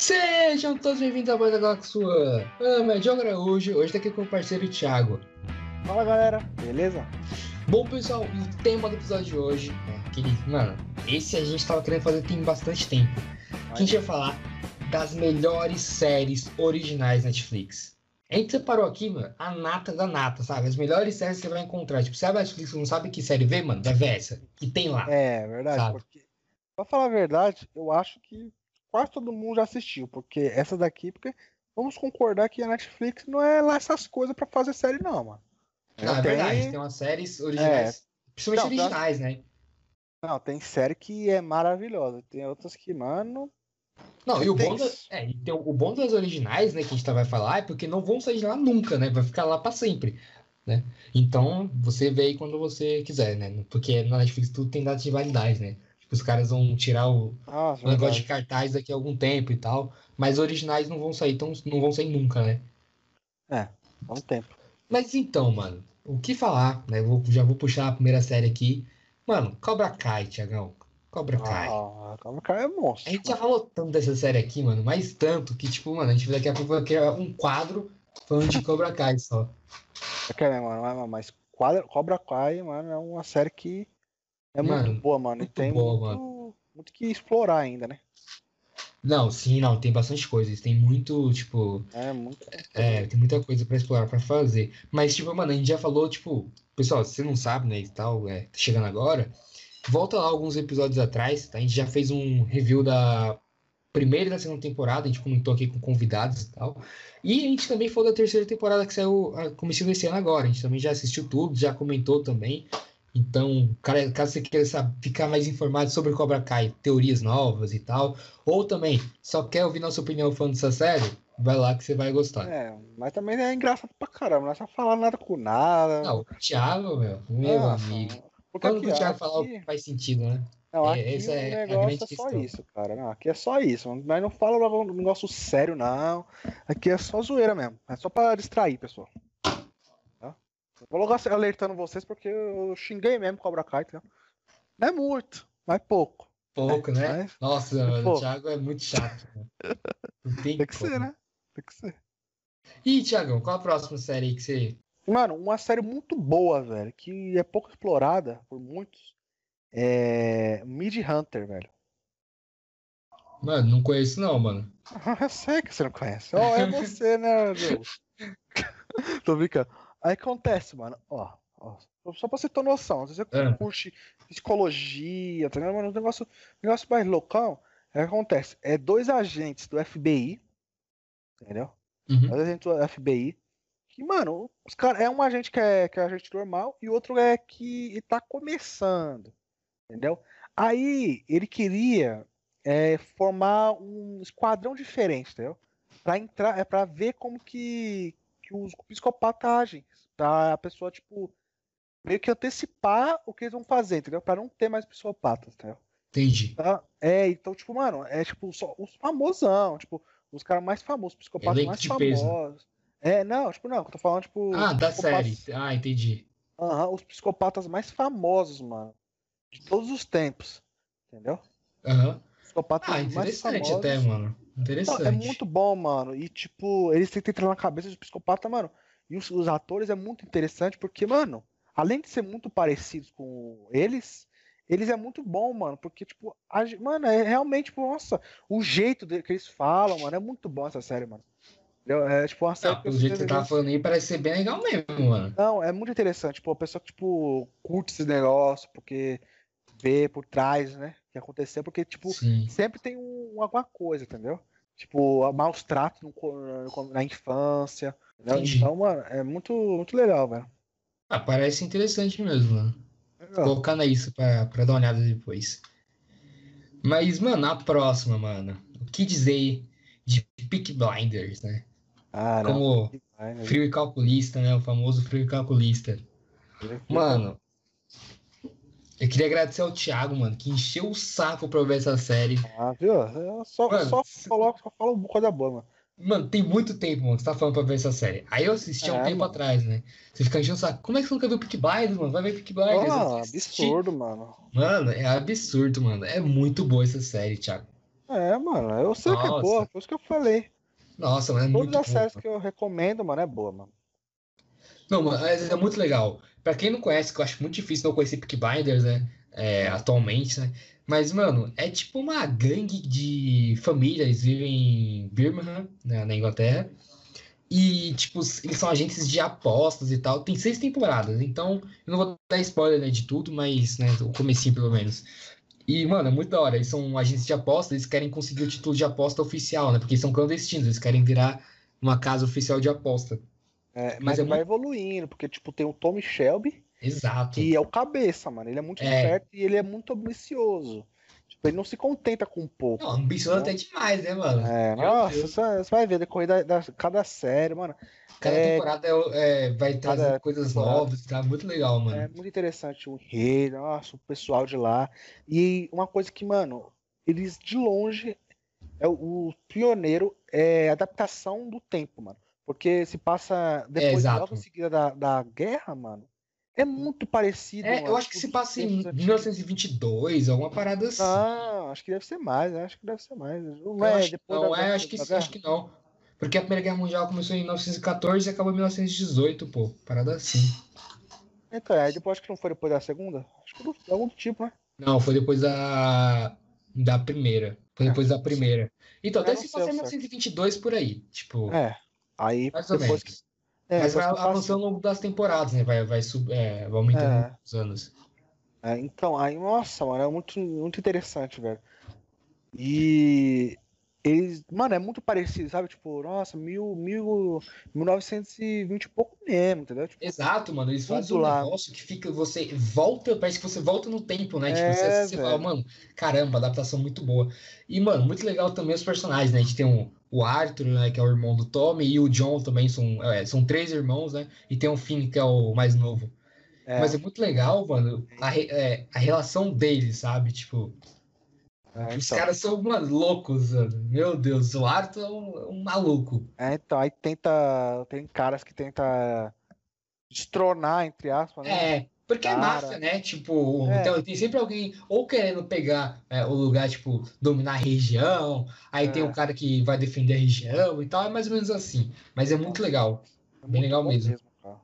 Sejam todos bem-vindos ao Banda Galáxia. Meu nome é Diogo Araújo, hoje tá aqui com o parceiro Thiago. Fala galera, beleza? Bom, pessoal, o tema do episódio de hoje é aquele. Mano, esse a gente tava querendo fazer tem bastante tempo. Que a gente vai falar das melhores séries originais Netflix. A gente separou aqui, mano, a nata da nata, sabe? As melhores séries que você vai encontrar. Tipo, se a Netflix não sabe que série ver, mano, ver essa. Que tem lá. É, verdade. Sabe? Porque, pra falar a verdade, eu acho que quase todo mundo já assistiu. Porque essa daqui, porque vamos concordar que a Netflix não é lá essas coisas pra fazer série, não, mano. Não, é tem- verdade, tem umas séries originais. Principalmente Não, tem- originais, né? Não, tem série que é maravilhosa. Tem outras que, mano. Não, e o bom, da- é, e tem o- bom das originais, né, que a gente tá- vai falar, é porque não vão sair de lá nunca, né? Vai ficar lá pra sempre, né? Então, você vê aí quando você quiser, né? Porque na Netflix tudo tem data de validade, né? Os caras vão tirar o, o negócio de cartaz daqui a algum tempo e tal, mas originais não vão sair, então não vão sair nunca, né? É, há um tempo. Mas então, mano, o que falar, né? Vou- já vou puxar a primeira série aqui. Mano, Cobra Kai, Tiagão. Cobra Kai. Ah, Cobra Kai é monstro. A gente já falou tanto dessa série aqui, mano, mas tanto que, tipo, mano, a gente daqui a pouco vai criar um quadro falando de Cobra Kai só. É que é, mano, mas- Quadra- Cobra Kai, mano, é uma série que é muito Mano, boa, mano. muito e tem boa, muito, muito que explorar ainda, né? Não, sim, não, tem bastante coisas. Tem muito, tipo, É muito. é, tem muita coisa pra explorar, pra fazer. Mas, tipo, mano, a gente já falou, tipo, pessoal, se você não sabe, né, e tal, é, tá chegando agora, volta lá alguns episódios atrás, tá? A gente já fez um review da primeira e da segunda temporada, a gente comentou aqui com convidados e tal. E a gente também falou da terceira temporada que saiu a começo desse ano agora. A gente também já assistiu tudo, já comentou também. Então, cara, caso você queira saber, ficar mais informado sobre Cobra Kai, teorias novas e tal, ou também só quer ouvir nossa opinião falando dessa série, vai lá que você vai gostar. É, mas também é engraçado pra caramba, não é só falar nada com nada. Não, o Thiago, meu, meu Nossa, amigo. Porque Quando aqui, o Thiago aqui, falar faz sentido, né? não, é- aqui é negócio grande é só questão. isso, cara. Não, aqui é só isso. Mas não fala um negócio sério, não. Aqui é só zoeira mesmo. É só pra distrair, pessoal. Tá? Vou logo alertando vocês porque eu xinguei mesmo Cobra Kai, entendeu? Não é muito, mas pouco. Pouco, né? Mas Nossa, o. Thiago é muito chato. né? Não tem, tem que como. ser, né? Tem que ser. Ih, Thiagão, qual a próxima série aí que você. Mano, uma série muito boa, velho, que é pouco explorada por muitos. É. Mid Hunter, velho. Mano, não conheço não, mano. Eu sei que você não conhece. Ó, é você, né, Diogo? Tô brincando. Aí acontece, mano. Ó, ó. Só pra você ter noção. Se você Ah. curte psicologia, tá ligado? Mano, um negócio, negócio mais loucão. É acontece. É dois agentes do FBI. Entendeu? Uhum. Dois agentes do FBI. Que, mano, os cara, é um agente que é, que é agente normal e outro é que tá começando. Entendeu? Aí ele queria é, formar um esquadrão diferente, entendeu? Pra entrar, é pra ver como que, que os psicopatas agem. Pra a pessoa, tipo, meio que antecipar o que eles vão fazer, entendeu? Pra não ter mais psicopatas, entendeu? Entendi. Tá? É, então, tipo, mano, é tipo só os famosão, tipo, os caras mais famosos, os psicopatas mais famosos. É, não, tipo, não, eu tô falando, tipo. Ah, da série. Ah, entendi. Aham, os psicopatas mais famosos, mano. De todos os tempos. Entendeu? Aham. Psicopatas Ah, mais interessante famosos. até, mano. Interessante. é muito bom, mano. E, tipo, eles tentam entrar na cabeça dos psicopatas, mano. E os, os atores é muito interessante porque, mano, além de ser muito parecidos com eles, eles é muito bom, mano. Porque, tipo, a mano, é realmente, tipo, nossa, o jeito de- que eles falam, mano, é muito bom essa série, mano. Entendeu? É, tipo, uma série Não, pelo jeito que você tava falando aí, parece ser bem legal mesmo, mano. Não, é muito interessante. Tipo, a pessoa que, tipo, curte esse negócio, porque vê por trás, né? O que aconteceu, porque, tipo, Sim. sempre tem um, alguma coisa, entendeu? Tipo, a- maus tratos no na, infância. Entendi. Então, mano, é muito, muito legal, velho. Ah, parece interessante mesmo, mano. Legal. Vou colocar isso pra, pra dar uma olhada depois. Mas, mano, a próxima, mano. O que dizer de Peak Blinders, né? Ah. Como né? frio e calculista, né? O famoso frio e calculista. Mano, eu queria agradecer ao Thiago, mano, que encheu o saco pra eu ver essa série. Ah, viu? Eu só, Mano, só, coloco, só falo coisa boa, mano. Mano, tem muito tempo, mano, que você tá falando pra ver essa série. Aí eu assisti há um É, tempo mano. atrás, né? Você fica enchendo o saco. Como é que você nunca viu Peak Blinders, mano? Vai ver Peak Blinders. Ah, absurdo, mano. Mano, é absurdo, mano. É muito boa essa série, Thiago. É, mano, eu sei que é Nossa. boa, por isso que eu falei. Nossa, mas é Todas muito as boa. séries que eu recomendo, mano, é boa, mano. Não, mas é muito legal. Pra quem não conhece, que eu acho muito difícil não conhecer Peaky Blinders, né? É, atualmente, né? Mas, mano, é tipo uma gangue de famílias, vivem em Birmingham, né, na Inglaterra. E, tipo, eles são agentes de apostas e tal. Tem seis temporadas, então eu não vou dar spoiler, né, de tudo, mas, né, o comecinho pelo menos. E, mano, é muito da hora. Eles são agentes de aposta, eles querem conseguir o título de aposta oficial, né? Porque eles são clandestinos, eles querem virar uma casa oficial de aposta. É, Mas mas é vai evoluindo, porque, tipo, tem o Tommy Shelby, Exato. que é o cabeça, mano. Ele é muito É. esperto e ele é muito ambicioso. Tipo, ele não se contenta com pouco. Não, ambicioso até demais, né, mano? É, Meu nossa, você você vai ver depois da, da- cada série, mano. Cada é- temporada é, é, vai trazer coisas novas, tá muito legal, mano. É muito interessante o enredo, nossa, o pessoal de lá. E uma coisa que, mano, eles de longe é o, o pioneiro é a adaptação do tempo, mano. Porque se passa depois, exato. logo em seguida da, da guerra, mano. É muito parecido. É, eu acho que se passa em tempos antigos. 1922, alguma parada assim. Não, acho que deve ser mais, né? acho que deve ser mais. Não Eu é depois não, da, é, da- acho que sim, acho que não. Porque a Primeira Guerra Mundial começou em 1914 e acabou em 1918, pô. Parada assim. Então, aí depois acho que não foi depois da segunda? Acho que do, algum do tipo, né? Não, foi depois da, da primeira. Foi É. depois da primeira. Então, deve se passar em ao certo. 1922 por aí. Tipo, É. Aí mais depois que. É, Mas vai avançando ao longo das temporadas, né? Vai, vai, sub, é, vai aumentando É. os anos. É, então, aí, nossa, mano, é muito, muito interessante, velho. E eles, mano, é muito parecido, sabe? Tipo, nossa, mil, mil, 1920 e pouco mesmo, entendeu? Tipo, Exato, mano. Eles fazem um lá. negócio que fica, você volta, parece que você volta no tempo, né? Tipo, você, É, você fala, mano, caramba, adaptação muito boa. E, mano, muito legal também os personagens, né? A gente tem o, o Arthur, né, que é o irmão do Tommy, e o John também são, é, são três irmãos, né? E tem o Finn, que é o mais novo. é, Mas é muito legal, mano, a, re- é, a relação deles, sabe? Tipo, é, os então, caras são, mano, loucos, mano. Meu Deus, o Arthur é um, um maluco. é, então, aí tenta, tem caras que tenta destronar, entre aspas, né? É, porque é Cara. máfia, né? Tipo, É. então tem sempre alguém ou querendo pegar é, o lugar, tipo, dominar a região, aí tem É. um cara que vai defender a região e tal, é mais ou menos assim. Mas é muito legal. É bem muito legal mesmo. cara.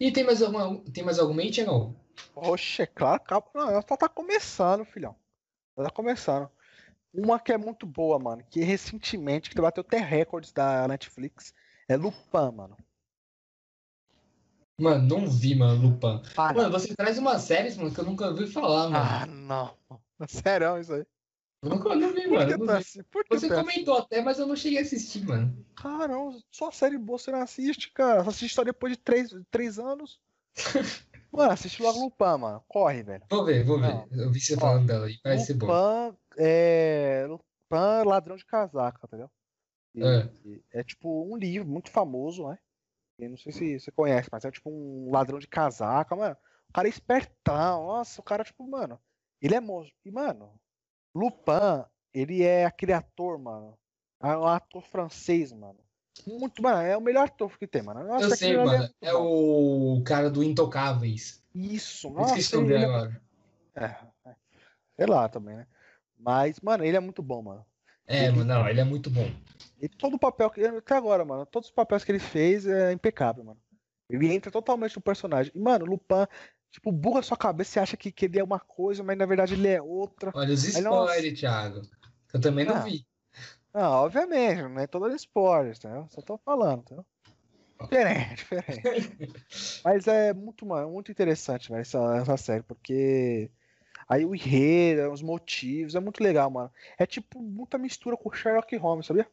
E tem mais alguma, tem mais alguma aí, Tiagão? Oxe, é claro. Não, ela só tá começando, filhão. Ela tá começando. Uma que é muito boa, mano, que recentemente, que bateu até recordes da Netflix, é Lupin, mano. Mano, não vi, mano, Lupin. Ah, Mano, você traz umas séries, mano, que eu nunca ouvi falar, mano. ah, não. Sério isso aí. Eu nunca não vi, Por mano. não tu vi. assi- Por que Você tu assi- comentou até, mas eu não cheguei a assistir, mano. Caramba, só série boa você não assiste, cara. Você assiste só depois de três, três anos. Mano, assiste logo Lupin, mano. Corre, velho. Vou ver, vou ver. Não. Eu vi você Ó, falando dela e parece ser boa. Lupin é. Lupin ladrão de casaca, entendeu? E- É. e é tipo um livro muito famoso, né? Eu não sei se você conhece, mas é tipo um ladrão de casaca, mano. O cara é espertão. Nossa, o cara, tipo, mano. Ele é monstro. E, mano, Lupin, ele é aquele ator, mano. É um ator francês, mano. Muito, mano, é o melhor ator que tem, mano. Nossa, Eu sei, mano. É bom. o cara do Intocáveis. Isso, Eu nossa, esqueci o nome é... agora. é, é. Sei lá também, né? Mas, mano, ele é muito bom, mano. É, Ele- mano, não, ele é muito bom. E todo o papel que. Até agora, mano. Todos os papéis que ele fez é impecável, mano. Ele entra totalmente no personagem. E, mano, Lupin, tipo, burra sua cabeça, você acha que, que ele é uma coisa, mas na verdade ele é outra. Olha os spoilers, Thiago. que Eu também não Ah. vi. Não, obviamente, não é todo spoiler, entendeu? Só tô falando, entendeu? Diferente, diferente. Mas é muito, muito interessante, velho, essa, essa série, porque aí o enredo, os motivos, é muito legal, mano. É tipo muita mistura com Sherlock Holmes, sabia?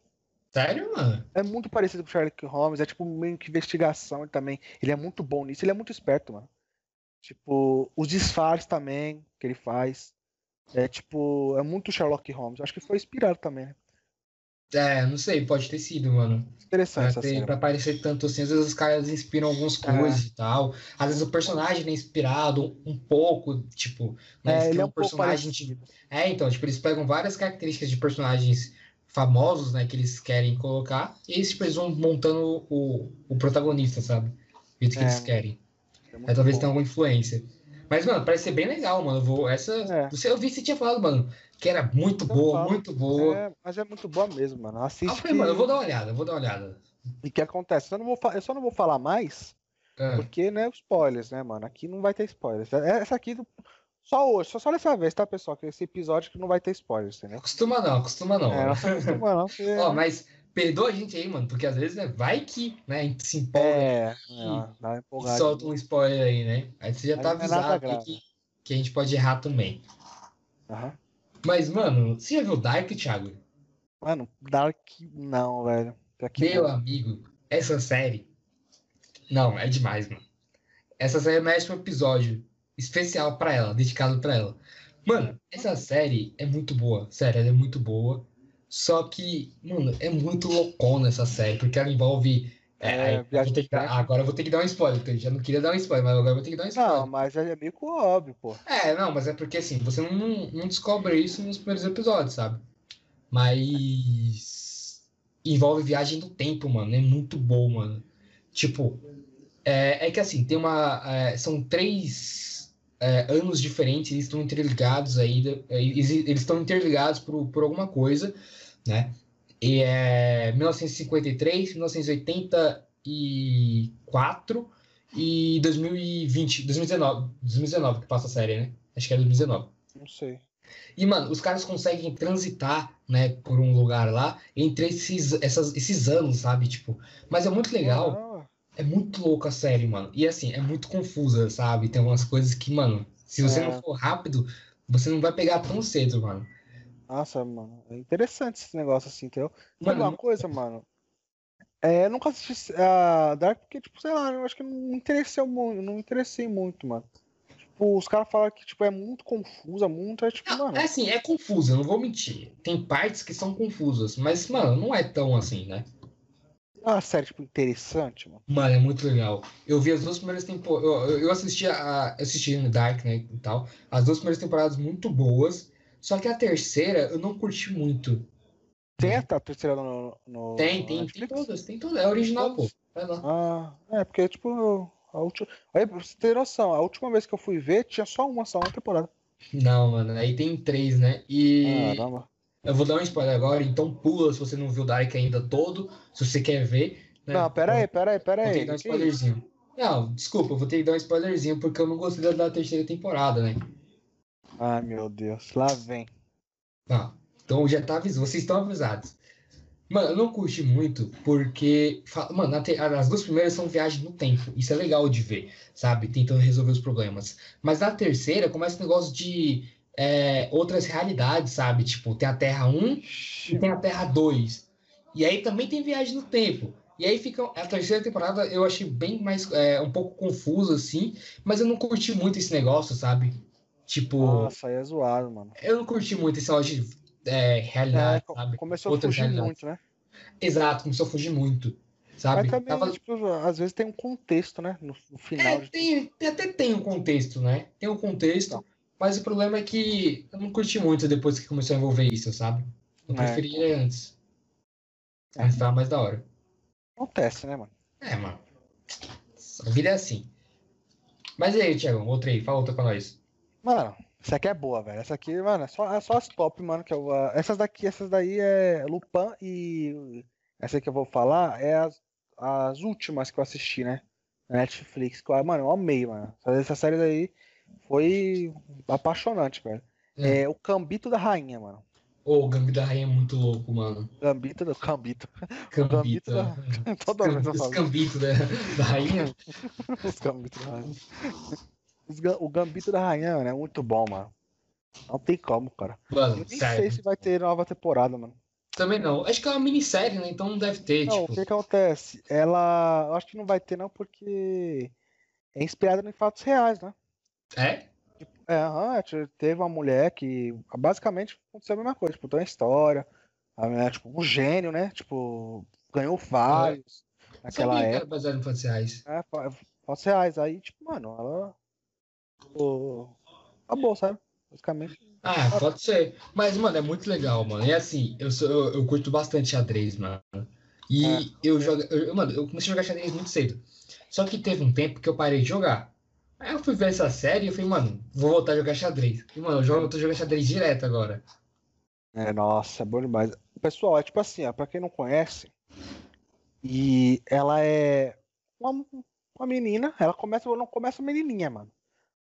Sério, mano? É muito parecido com Sherlock Holmes, é tipo meio que investigação também. Ele é muito bom nisso, ele é muito esperto, mano. Tipo, os disfarces também que ele faz. É tipo, é muito Sherlock Holmes. Acho que foi inspirado também, né? É, não sei, pode ter sido, mano. Interessante Pra, essa ter, série. pra parecer tanto assim, às vezes os caras inspiram algumas É. coisas e tal. Às vezes o personagem é inspirado um, um pouco, tipo, né, É, ele é um pouco personagem de- parecido. É, então, tipo, eles pegam várias características de personagens famosos, né, que eles querem colocar, e eles, tipo, eles vão montando o, o protagonista, sabe? Do jeito que É, eles querem. É talvez bom. tenha alguma influência. Mas, mano, parece ser bem legal, mano. Eu vou, essa. É. Você, eu vi que você tinha falado, mano, que era muito Eu boa, falo. muito boa. É, mas é muito boa mesmo, mano. Ah, eu Assiste. falei, mano, eu vou dar uma olhada, eu vou dar uma olhada. E o que acontece? Eu, não vou eu só não vou falar mais, Ah, porque, né, spoilers, né, mano? Aqui não vai ter spoilers. É- Essa aqui, do- só hoje, só, só dessa vez, tá, pessoal? Que esse episódio que não vai ter spoilers, entendeu? Acostuma não, acostuma não. É, não se acostuma não, porque... Ó, mas perdoa a gente aí, mano, porque às vezes né, vai que, né, a gente se empolga É, é, e- empolgada. solta um spoiler aí, né? Aí você já Mas tá é avisado aí grave. que, que a gente pode errar também. Aham. Mas, mano, você já viu Dark, Thiago? Mano, Dark não, velho. Meu não. amigo, essa série. Não, é demais, mano. Essa série merece um episódio especial pra ela, dedicado pra ela. Mano, essa série é muito boa. Sério, ela é muito boa. Só que, mano, é muito loucona essa série, porque ela envolve. É, É, viagem vou dar- agora eu vou ter que dar um spoiler, porque eu já não queria dar um spoiler, mas agora eu vou ter que dar um spoiler. Não, mas é meio óbvio, pô. É, não, mas é porque assim, você não, não descobre isso nos primeiros episódios, sabe? Mas envolve viagem no tempo, mano. É muito bom, mano. Tipo, é, é que assim, tem uma. é, são três é, anos diferentes, eles estão interligados ainda. Eles eles estão interligados por, por alguma coisa, né? E é 1953, 1984 e 2020, 2019, 2019 que passa a série, né? Acho que é 2019. Não sei. E, mano, os caras conseguem transitar, né, por um lugar lá, entre esses, essas, esses anos, sabe? Tipo, mas é muito legal, é muito louca a série, mano. E, assim, é muito confusa, sabe? Tem algumas coisas que, mano, se você É. não for rápido, você não vai pegar tão cedo, mano. Nossa, mano. É interessante esse negócio assim, entendeu? Sabe uma coisa, mano? É, eu nunca assisti a Dark porque, tipo, sei lá, eu acho que não me interessei muito, não me interessei muito, mano. Tipo, os caras falam que, tipo, é muito confusa, muito, é tipo, mano. é assim, é confusa, eu não vou mentir. Tem partes que são confusas, mas, mano, não é tão assim, né? É uma série, tipo, interessante, mano. Mano, é muito legal. Eu vi as duas primeiras temporadas. Eu, eu- eu assisti a, assisti no Dark, né? E tal. As duas primeiras temporadas muito boas. Só que a terceira eu não curti muito. Tem a terceira no, no Tem, tem, tem todas, tem todas. É original, pô. Vai lá. Ah, é, porque, tipo, a última. Aí, pra você ter noção, a última vez que eu fui ver, tinha só uma, só uma temporada. Não, mano, aí tem três, né? E Caramba. eu vou dar um spoiler agora, então pula se você não viu o Dark ainda todo, se você quer ver. Né? Não, pera aí, pera aí, pera Vou ter aí. que dar um spoilerzinho. Não, desculpa, eu vou ter que dar um spoilerzinho porque eu não gostei da terceira temporada, né? Ai, meu Deus, lá vem. Tá. Então já tá avisado. Vocês estão avisados. Mano, eu não curti muito porque. Mano, as duas primeiras são viagem no tempo. Isso é legal de ver, sabe? Tentando resolver os problemas. Mas na terceira começa o negócio de é, outras realidades, sabe? Tipo, tem a Terra 1 e tem a Terra 2. E aí também tem viagem no tempo. E aí fica. A terceira temporada eu achei bem mais. é, um pouco confusa, assim. Mas eu não curti muito esse negócio, sabe? Tipo. Nossa, aí é zoado, mano. Eu não curti muito esse negócio de é, É, realidade, co- sabe? começou a Outras fugir realidades. muito, né? Exato, começou a fugir muito, sabe? Mas também, Tava- tipo, às vezes tem um contexto, né? No, no final. É, de- tem, até tem um contexto, né? Tem um contexto, Então. mas o problema é que eu não curti muito depois que começou a envolver isso, sabe? Eu É, preferia antes. É. Antes tava mais da hora. Acontece, né, mano? É, mano. A vida é assim. Mas e aí, Thiago, outra aí, fala outra pra nós. Mano, essa aqui é boa, velho. Essa aqui, mano, é só, é só as top, mano. Que eu, ah, essas daqui, essas daí é Lupin e essa que eu vou falar é as, as últimas que eu assisti, né? Na Netflix. Que eu, mano, eu amei, mano. Essa, série daí foi apaixonante, velho. É. É o Gambito da Rainha, mano. Ô, o Gambito da Rainha é muito louco, mano. Gambito do. Gambito da- Toda vez eu Os falo. Gambito da, da Rainha. Os Gambito da Rainha. O Gambito da Rainha, mano, é muito bom, mano. Não tem como, cara. Eu Mano, nem sério. sei se vai ter nova temporada, mano. Também não. Acho que é uma minissérie, né? Então não deve ter, Não, o tipo. que que acontece? Ela. Eu acho que não vai ter, não, porque é inspirada em fatos reais, né? É? É, aham, te- teve uma mulher que basicamente aconteceu a mesma coisa, tipo, tem uma história, a mulher, tipo, um gênio, né? Tipo, ganhou vários naquela Sabia que era época, baseado em fatos reais. fa- Fatos reais. Aí, tipo, mano, ela. Acabou, sabe? Basicamente. Ah, pode ser. Mas, mano, é muito legal, mano. E assim, eu, sou, eu, eu curto bastante xadrez, mano. E É. eu jogo. eu- mano, eu comecei a jogar xadrez muito cedo. Só que teve um tempo que eu parei de jogar. Aí eu fui ver essa série e eu falei, mano, vou voltar a jogar xadrez. E, mano, eu, jogo, eu tô jogando xadrez direto agora. É, nossa, é bom demais. Pessoal, é tipo assim, ó, pra quem não conhece, e ela é uma, uma menina, ela começa, não começa menininha, mano.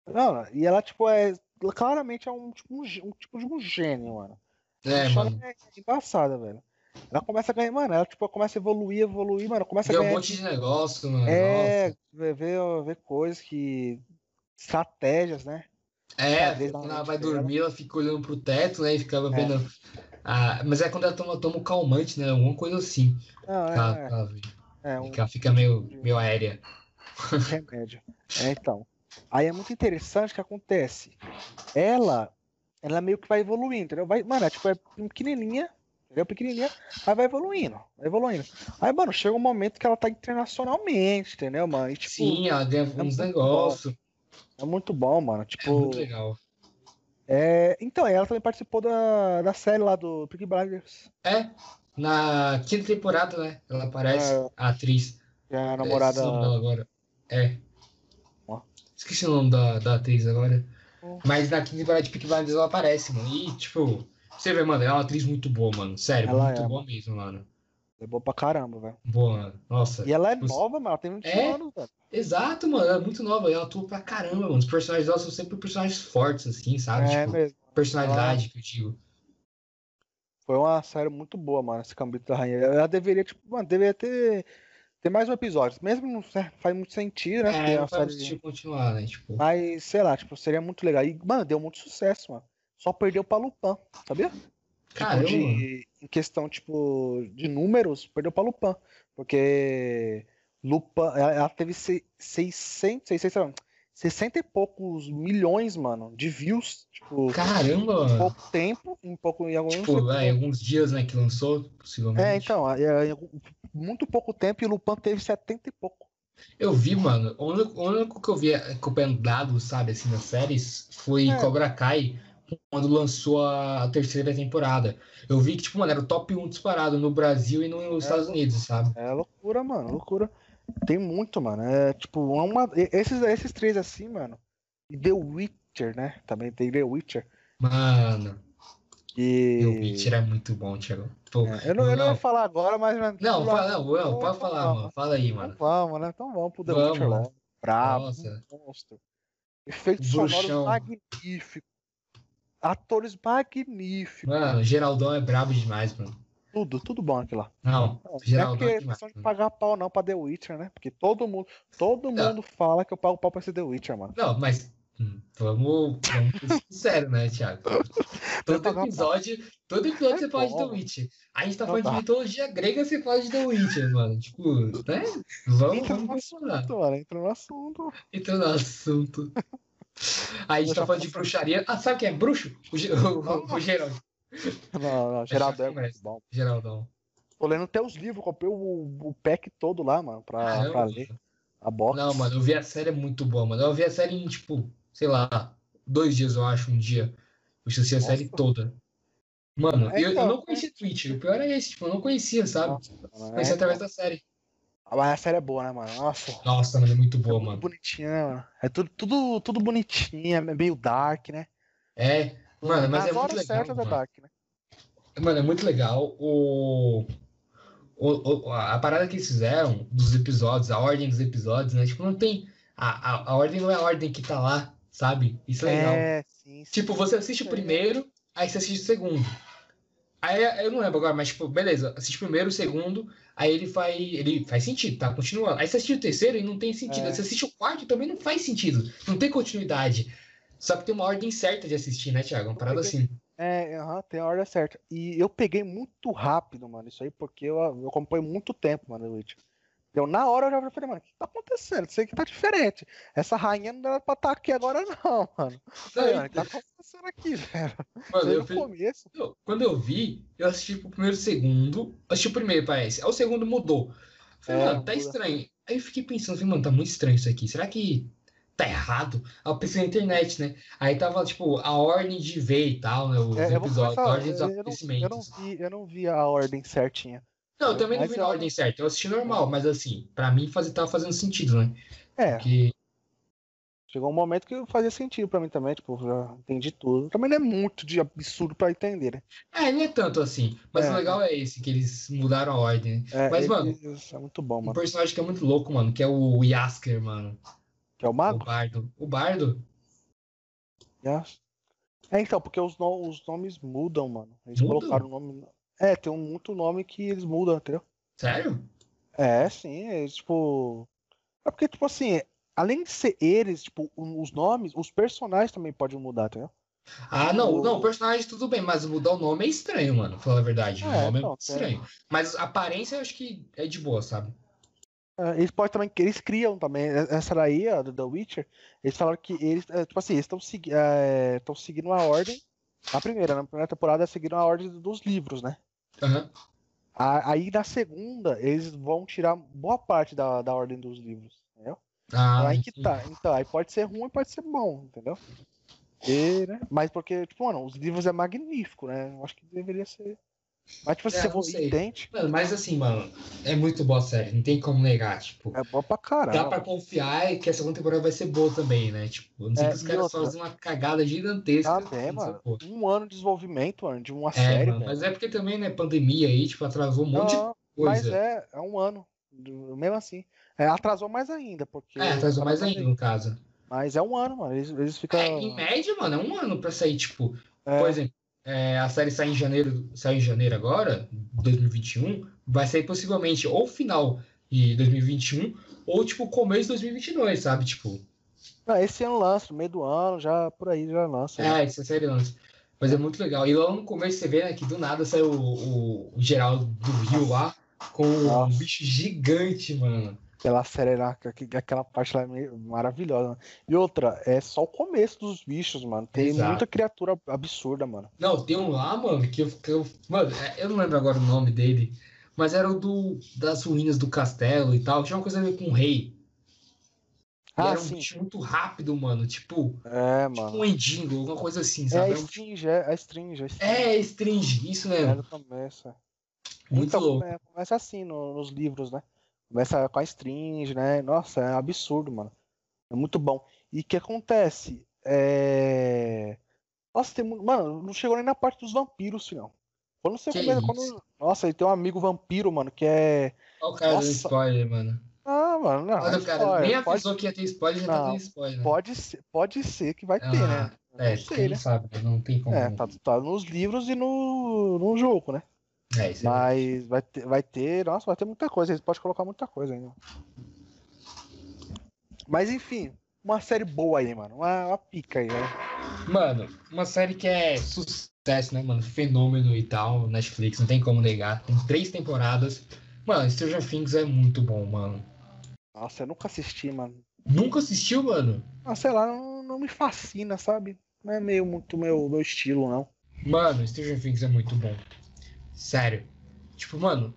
Não, e ela, tipo, é. Claramente é um tipo, um, um tipo de um gênio, mano. É, A mano. é embaçada, velho. Ela começa a ganhar, mano, ela tipo, começa a evoluir, evoluir, mano, começa a Deu um ganhar. monte de negócio, mano. é, ver, ver, coisas que. Estratégias, né? É, quando ela vai dormir, ela fica olhando pro teto, né? E ficava É. vendo. Ah, mas é quando ela toma, toma um calmante, né? Alguma coisa assim. Não, que ela, é, ela, é, é um ela fica meio, meio aérea. remédio. É, então. Aí é muito interessante o que acontece. Ela, ela meio que vai evoluindo, entendeu? Vai, mano, é tipo, é pequenininha, entendeu? Pequenininha, aí vai evoluindo, vai evoluindo. Aí, mano, chega um momento que ela tá internacionalmente, entendeu, mano? E, tipo, Sim, ela ganha uns muito negócios. é muito bom, mano. É Tipo, muito legal. é... então, ela também participou da, da série lá do Peaky Blinders. É, na quinta temporada, né? Ela aparece, É. a atriz. É a É, namorada. dela agora. É. Esqueci o nome da, da atriz agora. Ó. Mas na quinta temporada de Peaky Blinders ela aparece, mano. E, tipo, você vê, mano, ela é uma atriz muito boa, mano. Sério, Ela muito é, boa mesmo, mano. É boa pra caramba, velho. Boa, mano. Nossa. E ela é Tipo, nova, mano. Ela tem 21 É? anos, velho. Exato, mano. Ela é muito nova. Ela atua pra caramba, mano. Os personagens dela são sempre personagens fortes, assim, sabe? É tipo, mesmo. personalidade que eu digo. Foi uma série muito boa, mano, esse Gambito da Rainha. Ela deveria, tipo, mano, deveria ter, ter mais um episódio. Mesmo não faz muito sentido, né? É, não faz sentido continuar, né? Tipo, Mas, sei lá, tipo, seria muito legal. E, mano, deu muito sucesso, mano. Só perdeu pra Lupin, sabia? Tipo, caramba, mano. de, em questão, tipo, de números, perdeu pra Lupin. Porque Lupin, ela, ela teve se- 600, 600, não, 60 e poucos milhões, mano, de views. Tipo, Caramba, em pouco tempo, em pouco, em alguns Tipo, é, em alguns dias, né, que lançou, possivelmente. É, então, é, é, muito pouco tempo e o Lupin teve 70 e pouco. Eu vi, mano, o único, o único que eu vi acompanhando dados, sabe, assim, nas séries, foi É. Cobra Kai, quando lançou a terceira temporada. Eu vi que, tipo, mano, era o top 1 disparado no Brasil e nos É. Estados Unidos, sabe? É loucura, mano, loucura. Tem muito, mano. É tipo, é uma, esses, esses três assim, mano. E The Witcher, né? Também tem The Witcher. Mano, E... o Witcher é muito bom, Thiago. Pô, É, eu, não, eu não ia falar agora, mas. Não, fala, não, não, pode falar, vamos. mano. Fala aí, mano. vamos, né? Então vamos pro The Vamos. Witcher logo. Brabo, Nossa. monstro. Efeitos Bruxão. sonoros magníficos. Atores magníficos. Mano, Geraldão é brabo demais, mano. Tudo, tudo bom aquilo lá. Não, Não é porque é é questão de pagar pau não pra The Witcher, né? Porque todo mundo, todo Não. mundo fala que eu pago pau pra ser The Witcher, mano. Não, mas hum, vamos, vamos ser sinceros, né, Thiago? Todo episódio, todo episódio É você fala de The bom. Witcher. A gente tá Não falando de dá. mitologia grega, você fala de The Witcher, mano. Tipo, né? Vamos, Entra vamos no funcionar. assunto, mano. Entra no assunto. Entra no assunto. A gente tá falando de bruxaria. Ah, sabe quem é bruxo? O, o, o, o Geraldo. Não, não, Geraldo é muito bom. Geraldão. Tô lendo até os livros, comprei o, o pack todo lá, mano, pra, pra ler. A box. Não, mano, eu vi a série é muito boa, mano. Eu vi a série em, tipo, sei lá, dois dias, eu acho, um dia. Eu assisti a Nossa. série toda. Mano, É, eu, eu então, não conhecia Twitch. O pior é esse, tipo, eu não conhecia, sabe? Nossa, Conheci é, através da série. Mas a série é boa, né, mano? Nossa. Nossa, mano, é muito é boa, muito mano. bonitinha, né, mano? É tudo, tudo, tudo bonitinho, é meio dark, né? É, mano, mas Nas é muito legal. Mano. dark, né? Mano, é muito legal o, o, o- a parada que eles fizeram dos episódios, a ordem dos episódios, né? Tipo, não tem. A, a, a ordem não é a ordem que tá lá, sabe? Isso é legal. É, sim, sim. Tipo, você assiste o primeiro, aí você assiste o segundo. Aí eu não lembro agora, mas tipo, beleza, assiste o primeiro, o segundo, aí ele faz. Ele faz sentido, tá? Continuando. Aí você assiste o terceiro e não tem sentido. É. Aí você assiste o quarto e também não faz sentido. Não tem continuidade. Só que tem uma ordem certa de assistir, né, Thiago? Uma parada assim. É, aham, tem a ordem certa. E eu peguei muito rápido, mano, isso aí, porque eu, eu acompanho muito tempo, mano, Witch. Deu na hora eu já falei, mano, o que tá acontecendo? Isso aí que tá diferente. Essa rainha não era pra estar aqui agora, não, mano. Falei, mano, o que tá acontecendo aqui, velho? Mano, eu no fiz- começo. Eu- Quando eu vi, eu assisti pro primeiro segundo. Assisti o primeiro, parece. Aí o segundo mudou. Falei, É, mano, tá muda. estranho. Aí eu fiquei pensando, falei, mano, tá muito estranho isso aqui. Será que tá errado? Aí eu pensei na internet, né? Aí tava, tipo, a ordem de ver e tal, né? Os É, episódios, a ordem dos eu, eu não, eu, não acontecimentos. vi, eu não vi a ordem certinha. Não, eu também não Mas vi eu- na ordem certa. Eu assisti normal, mas assim, pra mim faz, tava fazendo sentido, né? É, Porque Chegou um momento que fazia sentido pra mim também, tipo, já entendi tudo. Também não é muito de absurdo pra entender, né? É, não é tanto assim. Mas É. o legal é esse, que eles mudaram a ordem. né? É, Mas, ele- mano, é muito bom, um mano. personagem que é muito louco, mano, que é o Yasker, mano. Que é o O mago? Bardo. O Bardo? Yes. É, então, porque os, no- os nomes mudam, mano. Eles Mudam? colocaram o nome. É, tem um, muito nome que eles mudam, entendeu? Sério? É, sim, é tipo. É porque, tipo assim, além de ser eles, tipo, o- os nomes, os personagens também podem mudar, entendeu? Ah, não, O- não, o personagem tudo bem, mas mudar o nome é estranho, mano, falar a verdade. O É, nome é não, tem. estranho. Mas a aparência eu acho que é de boa, sabe? É, Eles podem também, eles criam também, essa daí, ó, do The Witcher, eles falaram que eles, é, tipo assim, eles estão segui é, seguindo a ordem, na primeira, na primeira temporada, seguiram a ordem dos livros, né? A- Aí na segunda, eles vão tirar boa parte da, da ordem dos livros, entendeu? Ah, aí que tá. Então, aí pode ser ruim, pode ser bom, entendeu? E, né? Mas porque, tipo, mano, os livros é magnífico, né? Eu acho que deveria ser. Mas, tipo, se É, você não idêntico, Mano, mas assim, mano, é muito boa a série, não tem como negar, tipo. é bom pra caralho. Dá pra confiar que a segunda temporada vai ser boa também, né? Tipo, não sei É, que os caras outra? fazem uma cagada gigantesca. Tá bem, mano. Um ano de desenvolvimento, mano, de uma É, série, mano, mas é porque também, né, pandemia aí, tipo, atrasou um monte de Não, mas coisa. é, é um ano. Mesmo assim. É, atrasou mais ainda, porque. É, atrasou tava mais ainda, no caso. Mas é um ano, mano. Eles, eles ficam. É, em média, mano, é um ano pra sair, tipo, É, por exemplo, é, a série sai em janeiro, sai em janeiro agora, 2021, vai sair possivelmente ou final de 2021 ou tipo começo de 2022, sabe? Tipo, não, esse ano lança, no meio do ano, já por aí já lança. né? é, essa série lança. Mas é muito legal. E lá no começo você vê, né, que do nada saiu o, o, o Geraldo do Rio lá com um bicho gigante, mano. Aquela que- aquela parte lá é meio maravilhosa. mano. E outra, é só o começo dos bichos, mano. Tem Exato. muita criatura absurda, mano. Não, tem um lá, mano, que eu, que eu. Mano, é, eu não lembro agora o nome dele. Mas era o do, das ruínas do castelo e tal. Tinha uma coisa a ver com o rei. Ah, era um sim. bicho muito rápido, mano. Tipo, É, tipo mano. um endigo, alguma coisa assim, É sabe? Era um- Stringe, é a Stringe. Stringe. É, stringe, isso É, mesmo. começo. é. Muito então, louco. come- começa assim no- nos livros, né? Começa com a Stringe, né? Nossa, é absurdo, mano. É muito bom. E o que acontece? É... Nossa, tem muito... Mano, não chegou nem na parte dos vampiros, filhão. Quando você Que começa. Quando... Nossa, ele tem um amigo vampiro, mano, que é. Olha o cara Nossa. spoiler, mano. Ah, mano, não. Olha é cara, spoiler, nem pode, avisou que ia ter spoiler, já tá Não, dando spoiler. pode, ser, pode ser que vai ter, Ah, né? É, não porque sei, né? sabe, né? não tem como. É, tá, tá nos livros e no, no jogo, né? É, isso é Mas vai ter, vai ter, nossa, vai ter muita coisa. Eles podem colocar muita coisa ainda. Mas enfim, uma série boa aí, mano. Uma, uma pica aí, né? Mano, uma série que é sucesso, né, mano? Fenômeno e tal, Netflix, não tem como negar. Tem três temporadas. Mano, Stranger Things é muito bom, mano. Nossa, eu nunca assisti, mano. Nunca assistiu, mano? Ah, sei lá, não, não me fascina, sabe? Não é meio muito meu, meu estilo, não. Mano, Stranger Things é muito bom. Sério. Tipo, mano,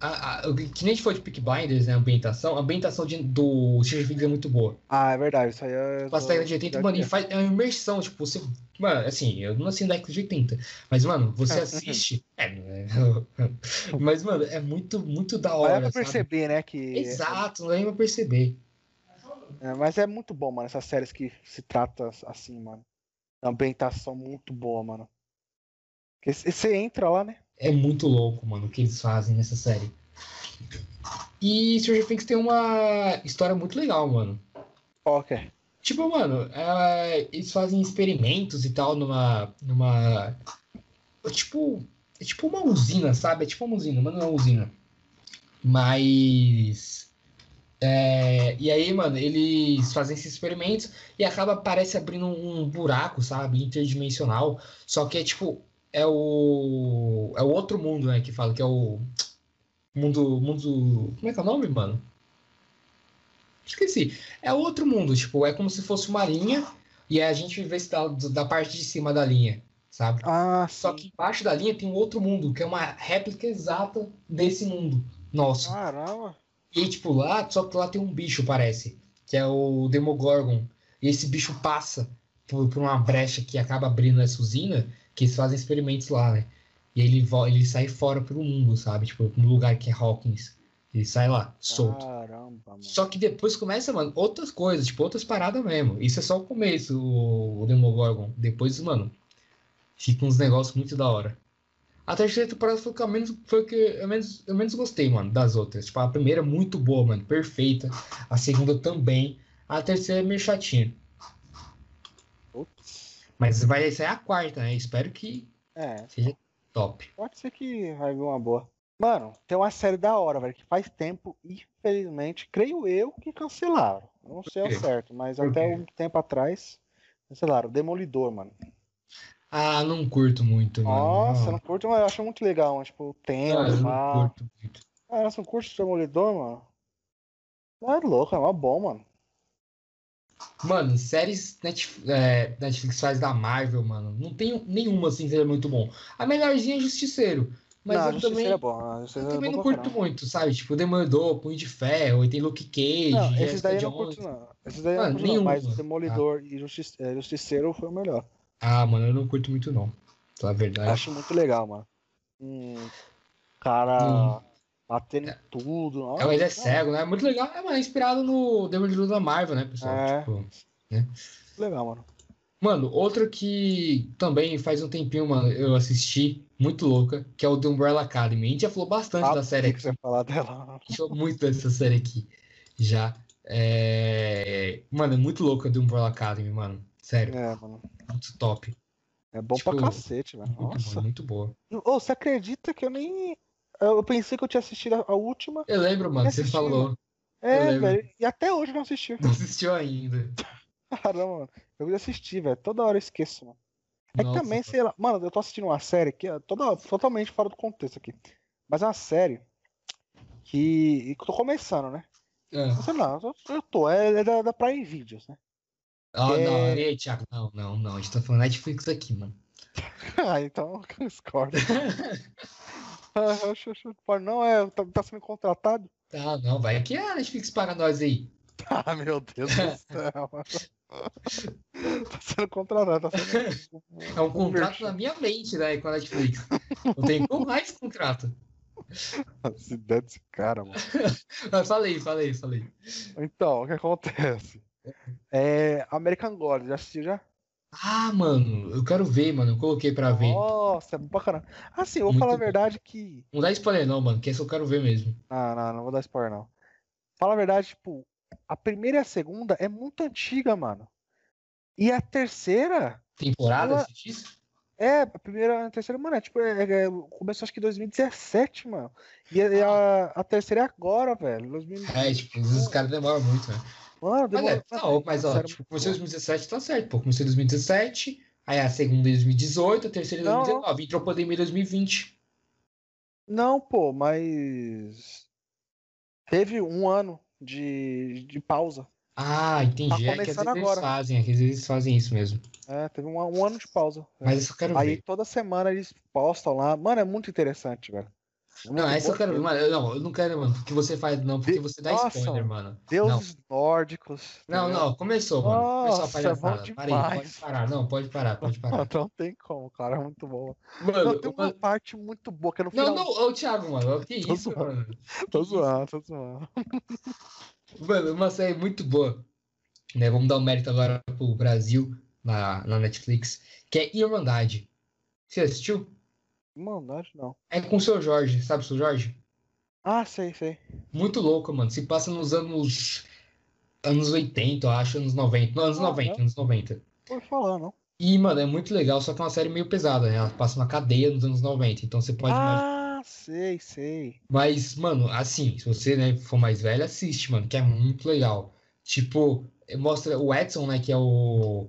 a, a- que nem a gente foi de Peak Blinders, né? A ambientação, a ambientação de- do Stranger Things é muito boa. Ah, é verdade, isso aí é. Com as décadas de 80, mano, e faz, é uma imersão, tipo, você. Mano, assim, eu não nasci na década de 80, mas, mano, você assiste. É, não é- mas, mano, é muito, muito da hora. é pra sabe? perceber, né? Que. Exato, não é pra perceber. É, mas é muito bom, mano, essas séries que se trata assim, mano. A ambientação muito boa, mano. Porque você entra lá, né? É muito louco, mano, o que eles fazem nessa série. E Stranger Things tem uma história muito legal, mano. Ok. Tipo, mano, é, eles fazem experimentos e tal numa. numa. Tipo. É tipo uma usina, sabe? É tipo uma usina, mas não é uma usina. Mas. é, e aí, mano, eles fazem esses experimentos e acaba, parece abrindo um buraco, sabe? Interdimensional. Só que é tipo. É o. É o outro mundo, né? Que fala que é o. Mundo. Mundo. Como é que é o nome, mano? Esqueci. É outro mundo, tipo, é como se fosse uma linha e a gente vê se da, da parte de cima da linha, sabe? Ah, Só sim. que embaixo da linha tem um outro mundo, que é uma réplica exata desse mundo nosso. Caramba. E tipo, lá, só que lá tem um bicho, parece, que é o Demogorgon. E esse bicho passa por, por uma brecha que acaba abrindo essa usina, que eles fazem experimentos lá, né? E ele, ele sai fora pro mundo, sabe? Tipo, no lugar que é Hawkins. E sai lá, solto. Caramba, mano. Só que depois começa, mano, outras coisas, tipo, outras paradas mesmo. Isso é só o começo, o, o Demogorgon. Depois, mano, fica uns negócios muito da hora. A terceira temporada foi o que eu menos, foi que eu menos, eu menos gostei, mano, das outras. Tipo, a primeira é muito boa, mano, perfeita. A segunda também. A terceira é meio chatinha. Putz. Mas vai sair a quarta, né? Espero que É, seja top. pode ser que vai vir uma boa. Mano, tem uma série da hora, velho, que faz tempo, infelizmente, creio eu, que cancelaram. Não sei ao certo, mas até um tempo atrás, cancelaram. Demolidor, mano. Ah, não curto muito, mano. Nossa, Não. não curto, mas eu acho muito legal, mano. Tipo, o Ah, tema, eu não curto muito. Ah, você não curte Demolidor, mano? Não é louco, é mó bom, mano. Mano, séries Netf- é, Netflix faz da Marvel, mano. Não tem nenhuma assim que seja muito bom. A melhorzinha é Justiceiro. Mas não, eu Justiceiro também, é bom. Justiceiro eu também não curto caramba. muito, sabe? Tipo, Demolidor, Punho de Ferro, e tem Luke Cage, Não, esses daí eu não curto, não. Esses daí eu Mano, não curto, não. Mas. Demolidor e Justice- é, Justiceiro foi o melhor. Ah, mano, eu não curto muito não. Pra verdade. Acho muito legal, mano. Um cara batendo em tudo. É, mas é Nossa, cego, né? É muito legal. É, mano, é inspirado no Demolidor da Marvel, né, pessoal? É. Tipo, Legal, mano. Mano, outra que também faz um tempinho, mano, eu assisti, muito louca, que é o The Umbrella Academy. A gente já falou bastante Ah, da série que aqui. você falar dela. Falou muito dessa série aqui. Já. É... Mano, é muito louca The Umbrella Academy, mano. Sério, É, mano. muito top. É bom Tipo, pra cacete, velho. Muito Nossa. bom, muito boa. Ô, você acredita que eu nem. Eu pensei que eu tinha assistido a- última. Eu lembro, mano, você falou. É, velho. E até hoje não assisti. Não assistiu ainda. Caramba, mano. Eu queria assistir, velho. Toda hora eu esqueço, mano. É que também, sei lá. Mano, eu tô assistindo uma série que é toda, totalmente fora do contexto aqui. Mas é uma série que. que eu tô começando, né? Não sei não, eu tô. É, é da, da Prime Videos, né? Ah, É. não, ei, Thiago, não, não, não. A gente tá falando Netflix aqui, mano. ah, então discordo. eu pode não, é. Tá, tá sendo contratado? Tá, não, vai que a Netflix paga nós aí. Ah, meu Deus do céu. tá sendo contratado, tá sendo. É um contrato na minha mente, né, com a Netflix. Não tem como mais contrato. Essa ideia desse cara, mano. Mas falei, falei, falei. Então, o que acontece? É. American God, já assistiu já? Ah, mano, eu quero ver, mano. Eu coloquei pra ver. Nossa, é caramba. Assim, eu vou Muito falar a bom. verdade que. Não dá spoiler, não, mano, que essa eu quero ver mesmo. Não, não, não vou dar spoiler, não. Fala a verdade, tipo, a primeira e a segunda é muito antiga, mano. E a terceira. Temporada, Ela-? É, a primeira e a terceira, mano, é tipo, é, é- começou acho que em 2017, mano. E, a, e a, a terceira é agora, velho. 2020. É, tipo, os caras demoram muito, né? Mano, Mas, é, tá, ó, mas ó, tipo, começou em bom. 2017, tá certo, pô. Começou em 2017, aí a segunda em 2018, a terceira em Não, não. 2019, entrou pandemia em 2020. Não, pô, mas. Teve um ano de, de pausa. Ah, entendi. Tá é que às vezes começando eles agora. fazem, é que às vezes fazem isso mesmo. É, teve um, um ano de pausa. Mas eu quero Aí ver. toda semana eles postam lá. Mano, é muito interessante, velho. É Não, essa eu quero. Mano, eu- não, eu não quero, mano, porque você faz, não, porque você dá Nossa, spoiler, mano. Deuses nórdicos. Não, não, começou, mano. Começou a Nossa, é palhaçada. Parei, pode parar. Não, pode parar, pode Não, parar. não tem como, cara. É muito bom. Mano, Não, tem uma mano- parte muito boa que é no não, final. não, ô Thiago, mano, que Tô isso, zoando. mano? Tô zoando, tô zoando. Mano, uma série muito boa. Né, vamos dar um mérito agora pro Brasil na, na Netflix, que é Irmandade. Você assistiu? Maldade, não. É com o seu Jorge, sabe o seu Jorge? Ah, sei, sei. Muito louco, mano. Se passa nos anos. Anos 80, eu acho, anos 90. Não, anos Ah, 90, é? anos 90. Por falar, não. E, mano, é muito legal, só que é uma série meio pesada, né? Ela passa na cadeia nos anos 90, então você pode imaginar. Ah, sei, sei. Mas, mano, assim, se você, né, for mais velho, assiste, mano, que é muito legal. Tipo, mostra o Edson, né, que é o.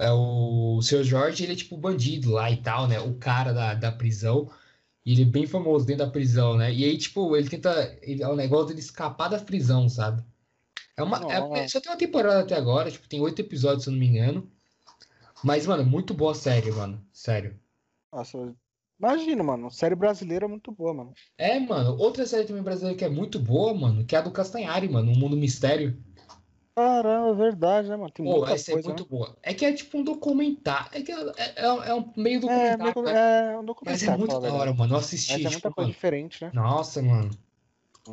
É o seu Jorge, ele é tipo bandido lá e tal, né? O cara da, da prisão. E ele é bem famoso dentro da prisão, né? E aí, tipo, ele tenta. Ele, é o negócio dele escapar da prisão, sabe? É uma, é- só tem uma temporada até agora, tipo, tem oito episódios, se eu não me engano. Mas, mano, muito boa série, mano. Sério. Nossa, imagina, mano. Série brasileira é muito boa, mano. É, mano, outra série também brasileira que é muito boa, mano, que é a do Castanhari, mano, O Mundo Mistério. Caramba, é verdade, né, mano? Tem Pô, muita essa é coisa, muito né? boa. É que é tipo um documentário. É que é, é, é um meio É, documentário, meio- né? é um Mas documentário, é muito da a hora, mano. Eu assisti, Mas é tipo, muita coisa mano, diferente, né? Nossa, mano.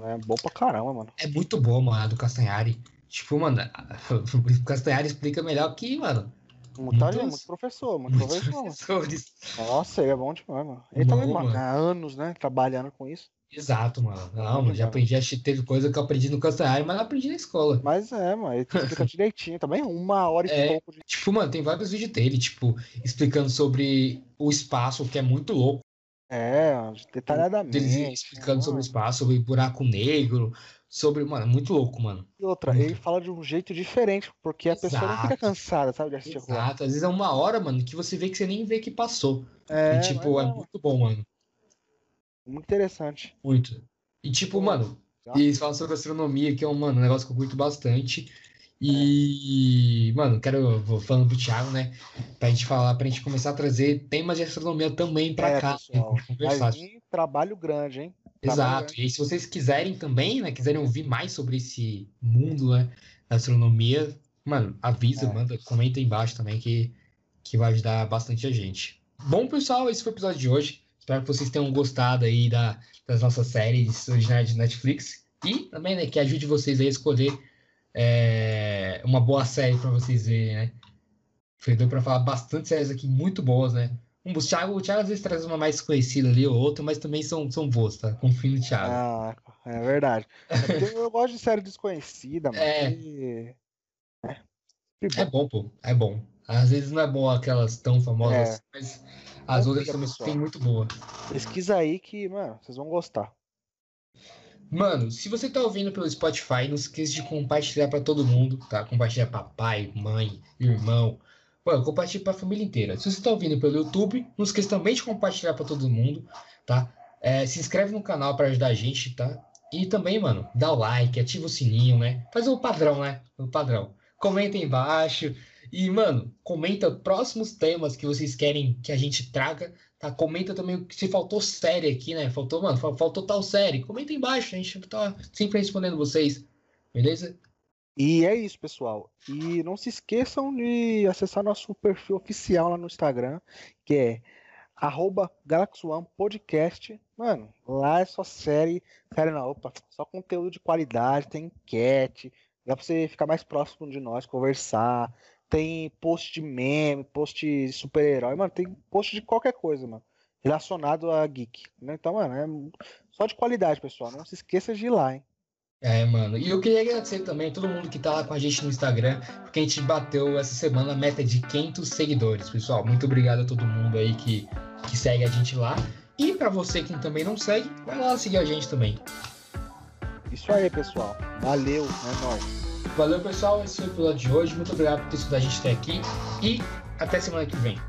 É bom pra caramba, mano. É muito bom, mano, a do Castanhari. Tipo, mano, o Castanhari explica melhor que, mano. Muitos, gente, muito professor, muito professor. Professores. Nossa, ele é bom demais, mano. Ele também, mano, há anos, né, trabalhando com isso. Exato, mano. Não, mano, já aprendi, que teve coisa que eu aprendi no Castanhari, mas não aprendi na escola. Mas é, mano, ele explica direitinho também, uma hora e é, pouco. De... Tipo, mano, tem vários vídeos dele, tipo, explicando sobre o espaço, que é muito louco. É, detalhadamente. Ele explicando sobre o espaço, sobre buraco negro, sobre. Mano, é muito louco, mano. E outra, muito... ele fala de um jeito diferente, porque a Exato. pessoa não fica cansada, sabe, de assistir Exato, às vezes é uma hora, mano, que você vê que você nem vê que passou. É, e, tipo, é muito bom, mano. Muito interessante. Muito. E tipo, mano, e eles falam sobre astronomia, que é um, mano, um negócio que eu curto bastante. E, mano, quero, vou falando pro Thiago, né? Pra gente falar, pra gente começar a trazer temas de astronomia também pra é, cá. Pessoal, conversar. trabalho grande, hein? Exato. E aí, se vocês quiserem também, né? Quiserem ouvir mais sobre esse mundo, né? Da astronomia, mano, avisa, é. manda, comenta aí embaixo também que, que vai ajudar bastante a gente. Bom, pessoal, esse foi o episódio de hoje. Espero que vocês tenham gostado aí da, das nossas séries originais de Netflix. E também, né, que ajude vocês a escolher é, uma boa série para vocês verem, né? Foi para falar bastante séries aqui muito boas, né? Um, o, Thiago, o Thiago às vezes traz uma mais conhecida ali ou outra, mas também são, são boas, tá? Confio no Thiago. Ah, é verdade. É eu gosto de série desconhecida, mas. É. E... É. é bom, pô. É bom. Às vezes não é bom aquelas tão famosas, é. mas as outras também tem muito boa. Pesquisa aí que, mano, vocês vão gostar. Mano, se você tá ouvindo pelo Spotify, não esqueça de compartilhar para todo mundo, tá? Compartilhar papai, mãe, irmão. Mano, compartilhe pra família inteira. Se você tá ouvindo pelo YouTube, não esqueça também de compartilhar para todo mundo, tá? É, se inscreve no canal para ajudar a gente, tá? E também, mano, dá o like, ativa o sininho, né? Faz o padrão, né? O padrão. Comenta embaixo. E, mano, comenta próximos temas que vocês querem que a gente traga, tá? Comenta também se faltou série aqui, né? Faltou, mano, faltou tal série. Comenta embaixo, a gente tá sempre respondendo vocês. Beleza? E é isso, pessoal. E não se esqueçam de acessar nosso perfil oficial lá no Instagram, que é arroba Podcast. Mano, lá é só série. Série não, opa, só conteúdo de qualidade, tem enquete. Dá pra você ficar mais próximo de nós, conversar tem post de meme, post de super-herói, mano, tem post de qualquer coisa, mano, relacionado a geek. Né? Então, mano, é só de qualidade, pessoal. Não se esqueça de ir lá, hein? É, mano. E eu queria agradecer também a todo mundo que tá lá com a gente no Instagram, porque a gente bateu essa semana a meta de 500 seguidores, pessoal. Muito obrigado a todo mundo aí que, que segue a gente lá. E para você que também não segue, vai lá seguir a gente também. Isso aí, pessoal. Valeu, é nóis. Valeu, pessoal. Esse foi o episódio de hoje. Muito obrigado por ter escutado a gente até aqui. E até semana que vem.